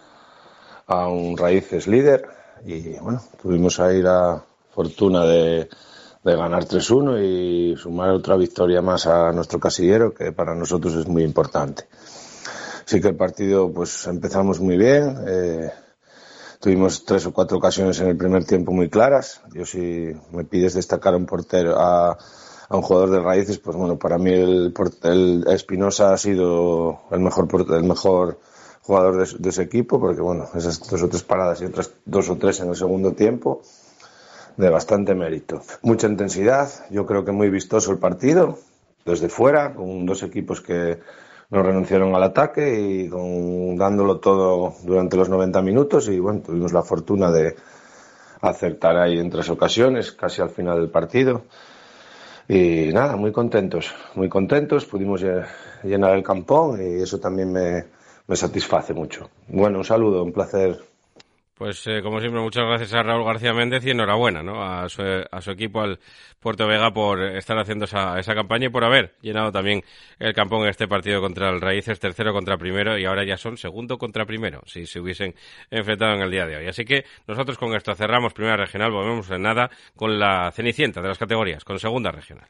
a, un Raíces líder. Y bueno, tuvimos ahí la fortuna de, ganar 3-1 y sumar otra victoria más a nuestro casillero, que para nosotros es muy importante. Sí que el partido, pues empezamos muy bien. Eh, tuvimos tres o cuatro ocasiones en el primer tiempo muy claras. Yo si me pides destacar a un portero, a, un jugador de raíces, pues bueno, para mí el, el Espinosa ha sido el mejor, el mejor jugador de, ese equipo, porque bueno, esas dos o tres paradas y otras dos o tres en el segundo tiempo, de bastante mérito. Mucha intensidad, yo creo que muy vistoso el partido, desde fuera, con dos equipos que no renunciaron al ataque y dándolo todo durante los 90 minutos y bueno, tuvimos la fortuna de acertar ahí en tres ocasiones, casi al final del partido. Y nada, muy contentos, muy contentos. Pudimos llenar el campón y eso también me, me satisface mucho. Bueno, un saludo, un placer pues eh, como siempre, muchas gracias a Raúl García Méndez y enhorabuena ¿no? a, su, a su equipo, al Puerto Vega, por estar haciendo esa, esa campaña y por haber llenado también el campón en este partido contra el Raíces, tercero contra primero y ahora ya son segundo contra primero, si se hubiesen enfrentado en el día de hoy. Así que nosotros con esto cerramos primera regional, volvemos en nada con la cenicienta de las categorías, con segunda regional.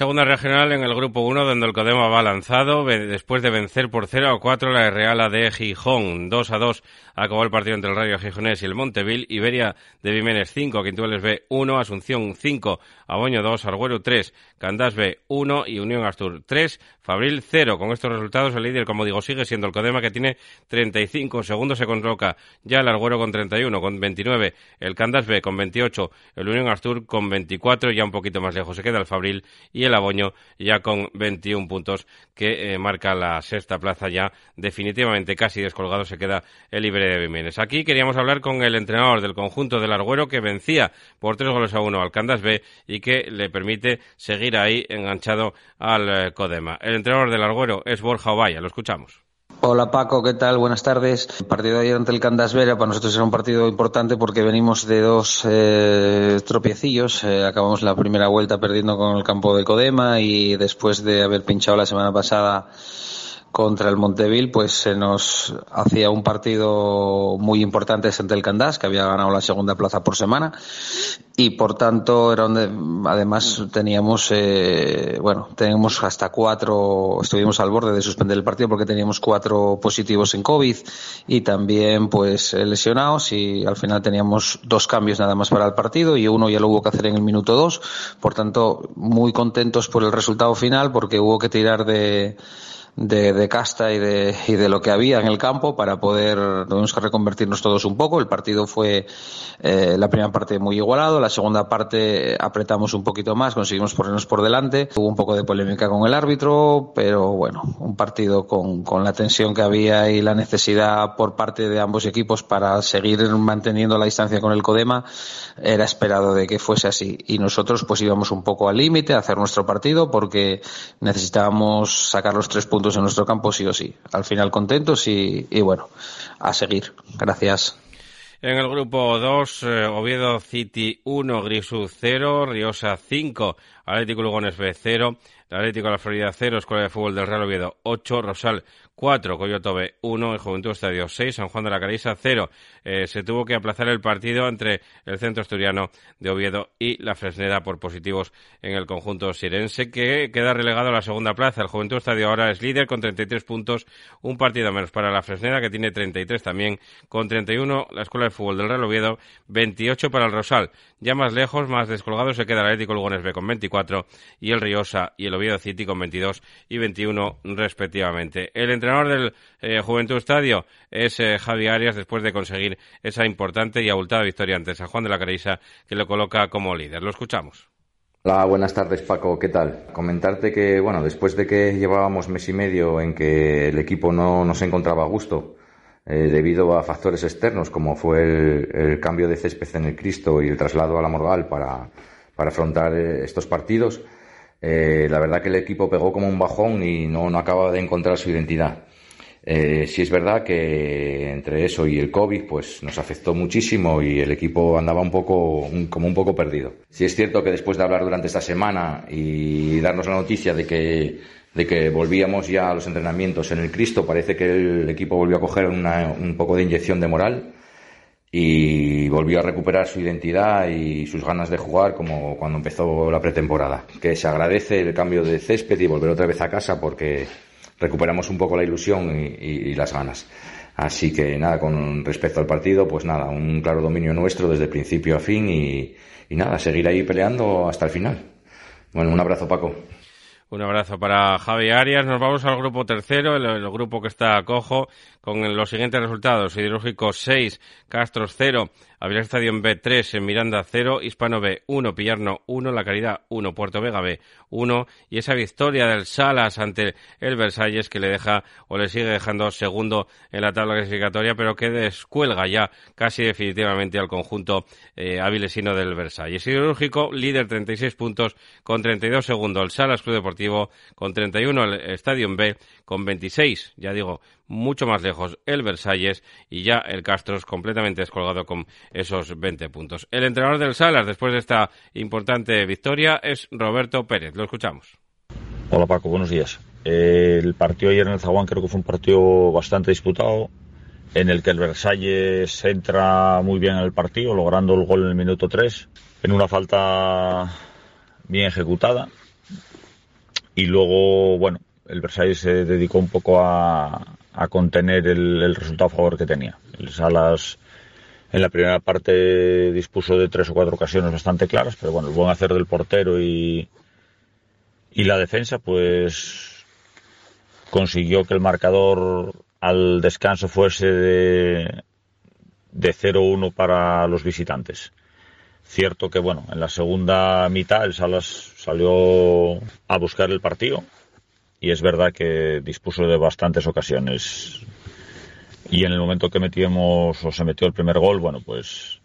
Segunda regional en el grupo 1, donde el Codema va lanzado después de vencer por 0 a 4 la Real de Gijón. 2 a 2 acabó el partido entre el Rayo Gijonés y el Monteville. Iberia de Vimenes 5, Quintueles B 1, Asunción 5, Aboño 2, Arguero 3, Candás B 1 y Unión Astur 3, Fabril 0. Con estos resultados el líder, como digo, sigue siendo el Codema que tiene 35. Segundo se coloca ya el Arguero con 31, con 29, el Candás B con 28, el Unión Astur con 24, ya un poquito más lejos se queda el Fabril y el Aboño ya con 21 puntos que eh, marca la sexta plaza ya definitivamente casi descolgado se queda el Iberia de Vimenes. Aquí queríamos hablar con el entrenador del conjunto del Arguero que vencía por tres goles a uno al Candás B y que le permite seguir ahí enganchado al eh, Codema. El entrenador del Arguero es Borja Ovalla, lo escuchamos. Hola Paco, ¿qué tal? Buenas tardes. El partido de ayer ante el Candas Vera para nosotros era un partido importante porque venimos de dos eh, tropiecillos. Eh, acabamos la primera vuelta perdiendo con el campo de Codema y después de haber pinchado la semana pasada contra el Monteville, pues se nos hacía un partido muy importante ante el Candás, que había ganado la segunda plaza por semana, y por tanto era donde además teníamos, eh, bueno, teníamos hasta cuatro, estuvimos al borde de suspender el partido porque teníamos cuatro positivos en COVID y también pues lesionados y al final teníamos dos cambios nada más para el partido y uno ya lo hubo que hacer en el minuto dos, por tanto muy contentos por el resultado final porque hubo que tirar de de, de, casta y de, y de lo que había en el campo para poder, tuvimos que reconvertirnos todos un poco. El partido fue eh, la primera parte muy igualado, la segunda parte apretamos un poquito más, conseguimos ponernos por delante. Hubo un poco de polémica con el árbitro, pero bueno, un partido con, con la tensión que había y la necesidad por parte de ambos equipos para seguir manteniendo la distancia con el Codema, era esperado de que fuese así. Y nosotros pues íbamos un poco al límite a hacer nuestro partido porque necesitábamos sacar los tres puntos en nuestro campo sí o sí. Al final contentos y, y bueno, a seguir. Gracias. En el grupo 2, eh, Oviedo City 1, Grisú 0, Riosa 5, Atlético Lugones B 0, Atlético de la Florida 0, Escuela de Fútbol del Real Oviedo 8, Rosal 4, Coyoto B 1, el Juventud Estadio 6, San Juan de la Carisa 0. Eh, se tuvo que aplazar el partido entre el centro asturiano de Oviedo y la Fresneda por positivos en el conjunto sirense, que queda relegado a la segunda plaza. El Juventud Estadio ahora es líder con 33 puntos, un partido menos para la Fresneda, que tiene 33 también, con 31 la Escuela de Fútbol del Real Oviedo, 28 para el Rosal. Ya más lejos, más descolgado, se queda el Atlético Lugones B con 24 y el Riosa y el Oviedo City con 22 y 21 respectivamente. El entrenador del eh, Juventud Estadio es eh, Javi Arias después de conseguir esa importante y abultada victoria ante San Juan de la Carisa que lo coloca como líder. Lo escuchamos. Hola, buenas tardes Paco, ¿qué tal? Comentarte que, bueno, después de que llevábamos mes y medio en que el equipo no, no se encontraba a gusto, eh, debido a factores externos como fue el, el, cambio de césped en el Cristo y el traslado a la Morgal para, para afrontar estos partidos, eh, la verdad que el equipo pegó como un bajón y no, no acaba de encontrar su identidad. Eh, sí es verdad que entre eso y el COVID, pues nos afectó muchísimo y el equipo andaba un poco, un, como un poco perdido. Sí es cierto que después de hablar durante esta semana y darnos la noticia de que, de que volvíamos ya a los entrenamientos en el Cristo, parece que el equipo volvió a coger una, un poco de inyección de moral y volvió a recuperar su identidad y sus ganas de jugar como cuando empezó la pretemporada. Que se agradece el cambio de césped y volver otra vez a casa porque recuperamos un poco la ilusión y, y, las ganas. Así que nada, con respecto al partido, pues nada, un claro dominio nuestro desde principio a fin y, y nada, seguir ahí peleando hasta el final. Bueno, un abrazo Paco. Un abrazo para Javi Arias. Nos vamos al grupo tercero, el, grupo que está cojo, con los siguientes resultados. Ideológico 6, Castros 0, Avilés Stadium B 3, en Miranda 0, Hispano B 1, Pillarno 1, La Caridad 1, Puerto Vega B 1 y esa victoria del Salas ante el Versalles que le deja o le sigue dejando segundo en la tabla clasificatoria pero que descuelga ya casi definitivamente al conjunto eh, del Versalles. Ideológico líder 36 puntos con 32 segundos el Salas Club Deportivo con 31 el Stadium B con 26, ya digo, mucho más lejos el Versalles y ya el Castros completamente descolgado con esos 20 puntos. El entrenador del Salas, después de esta importante victoria, es Roberto Pérez. Lo escuchamos. Hola Paco, buenos días. El partido ayer en el Zaguán creo que fue un partido bastante disputado, en el que el Versalles entra muy bien en el partido, logrando el gol en el minuto 3, en una falta bien ejecutada. Y luego, bueno, el Versalles se dedicó un poco a, contener el, resultado a favor que tenía. El Salas en la primera parte dispuso de tres o cuatro ocasiones bastante claras, pero bueno, el buen hacer del portero y, y la defensa, pues consiguió que el marcador al descanso fuese de, de 0-1 para los visitantes. Cierto que, bueno, en la segunda mitad el Salas salió a buscar el partido, y es verdad que dispuso de bastantes ocasiones. Y en el momento que metíamos o se metió el primer gol, bueno, pues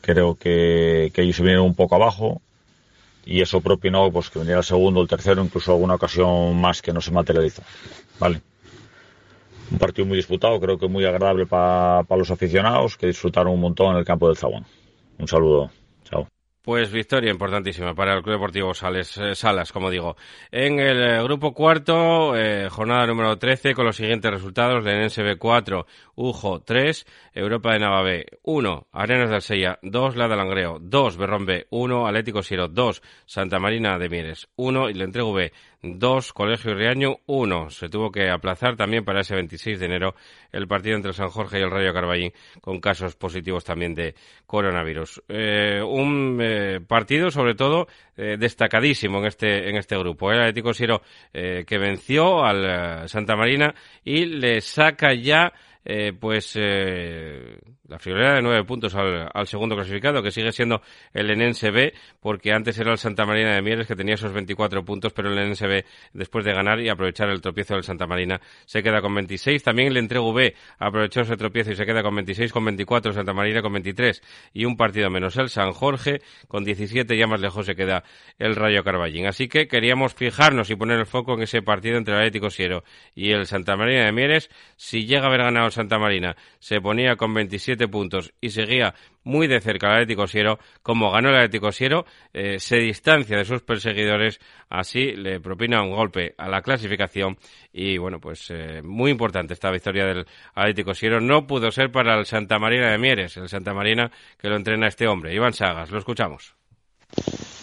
creo que, que ellos vinieron un poco abajo y eso propinó pues que viniera el segundo, el tercero, incluso alguna ocasión más que no se materializó. Vale. Un partido muy disputado, creo que muy agradable para los aficionados que disfrutaron un montón en el campo del Zaguán. Un saludo. Chao. Pues victoria importantísima para el Club Deportivo Sales, eh, Salas, como digo. En el eh, grupo cuarto, eh, jornada número 13, con los siguientes resultados: Lenense B 4, Ujo 3, Europa de Nava B 1, Arenas de Alseya 2, La de Langreo 2, Berrón B 1, Atlético Siero 2, Santa Marina de Mieres 1 y Entrego B 2, Colegio Riaño 1. Se tuvo que aplazar también para ese 26 de enero el partido entre San Jorge y el Rayo Carballín con casos positivos también de coronavirus. Eh, un eh, partido sobre todo eh, destacadísimo en este en este grupo. El Atlético Siero que venció al Santa Marina y le saca ya eh, pues eh, la friolera de nueve puntos al, segundo clasificado, que sigue siendo el Enense B, porque antes era el Santa Marina de Mieres, que tenía esos 24 puntos, pero el Enense B, después de ganar y aprovechar el tropiezo del Santa Marina, se queda con 26. También el Entrego B aprovechó ese tropiezo y se queda con 26, con 24 Santa Marina con 23 y un partido menos el San Jorge, con 17 ya más lejos se queda el Rayo Carballín. Así que queríamos fijarnos y poner el foco en ese partido entre el Atlético Siero y el Santa Marina de Mieres. Si llega a haber ganado Santa Marina. Se ponía con 27 puntos y seguía muy de cerca al Atlético Siero, como ganó el Atlético Siero, eh, se distancia de sus perseguidores, así le propina un golpe a la clasificación. Y bueno, pues eh, muy importante esta victoria del Atlético Siero. No pudo ser para el Santa Marina de Mieres, el Santa Marina que lo entrena este hombre, Iván Sagas, lo escuchamos.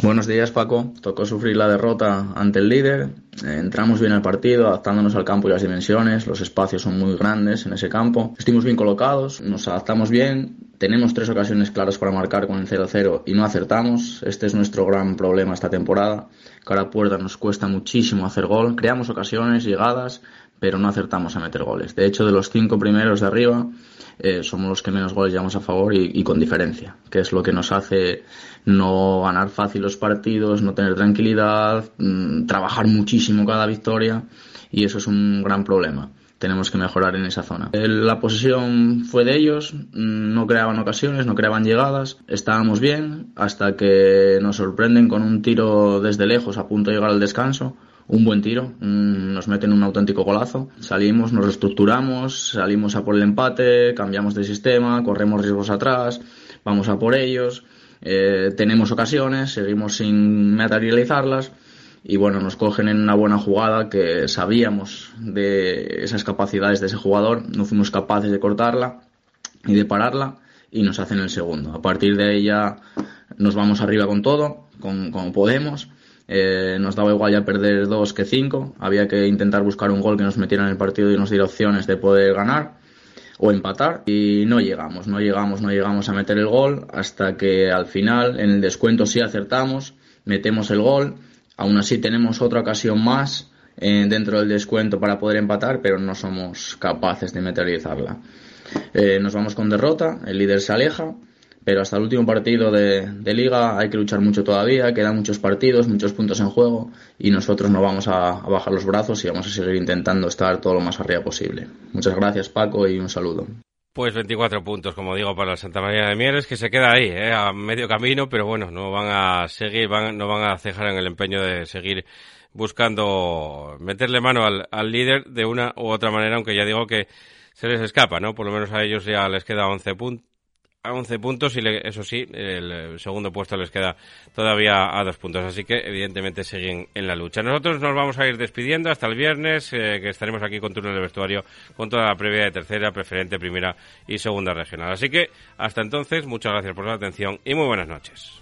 Buenos días, Paco. Tocó sufrir la derrota ante el líder. entramos bien al partido, adaptándonos al campo y las dimensiones. Los espacios son muy grandes en ese campo. Estuvimos bien colocados, nos adaptamos bien. Tenemos tres ocasiones claras para marcar con el 0-0 y no acertamos. Este es nuestro gran problema esta temporada. Cara puerta nos cuesta muchísimo hacer gol. Creamos ocasiones, llegadas, pero no acertamos a meter goles. De hecho, de los cinco primeros de arriba, eh, somos los que menos goles llevamos a favor y, con diferencia, que es lo que nos hace no ganar fácil los partidos, no tener tranquilidad, mm, trabajar muchísimo cada victoria y eso es un gran problema. Tenemos que mejorar en esa zona. La posesión fue de ellos, mm, no creaban ocasiones, no creaban llegadas, estábamos bien hasta que nos sorprenden con un tiro desde lejos a punto de llegar al descanso un buen tiro, nos meten un auténtico golazo. Salimos, nos reestructuramos, salimos a por el empate, cambiamos de sistema, corremos riesgos atrás, vamos a por ellos, eh, tenemos ocasiones, seguimos sin materializarlas y bueno, nos cogen en una buena jugada que sabíamos de esas capacidades de ese jugador, no fuimos capaces de cortarla y de pararla y nos hacen el segundo. A partir de ella nos vamos arriba con todo, con, como podemos eh, nos daba igual ya perder dos que cinco. Había que intentar buscar un gol que nos metiera en el partido y nos diera opciones de poder ganar. o empatar y no llegamos, no llegamos, no llegamos a meter el gol hasta que al final en el descuento sí acertamos, metemos el gol, aún así tenemos otra ocasión más eh, dentro del descuento para poder empatar, pero no somos capaces de materializarla. Eh, nos vamos con derrota, el líder se aleja, pero hasta el último partido de, liga hay que luchar mucho todavía, quedan muchos partidos, muchos puntos en juego y nosotros no vamos a, bajar los brazos y vamos a seguir intentando estar todo lo más arriba posible. Muchas gracias Paco y un saludo. Pues 24 puntos, como digo, para la Santa María de Mieres, que se queda ahí, ¿eh? a medio camino, pero bueno, no van a seguir, van, no van a cejar en el empeño de seguir buscando meterle mano al, al líder de una u otra manera, aunque ya digo que se les escapa, ¿no? Por lo menos a ellos ya les queda 11 puntos a 11 puntos y eso sí, el segundo puesto les queda todavía a dos puntos. Así que evidentemente siguen en la lucha. Nosotros nos vamos a ir despidiendo hasta el viernes, eh, que estaremos aquí con turno de vestuario con toda la previa de tercera, preferente, primera y segunda regional. Así que hasta entonces, muchas gracias por la atención y muy buenas noches.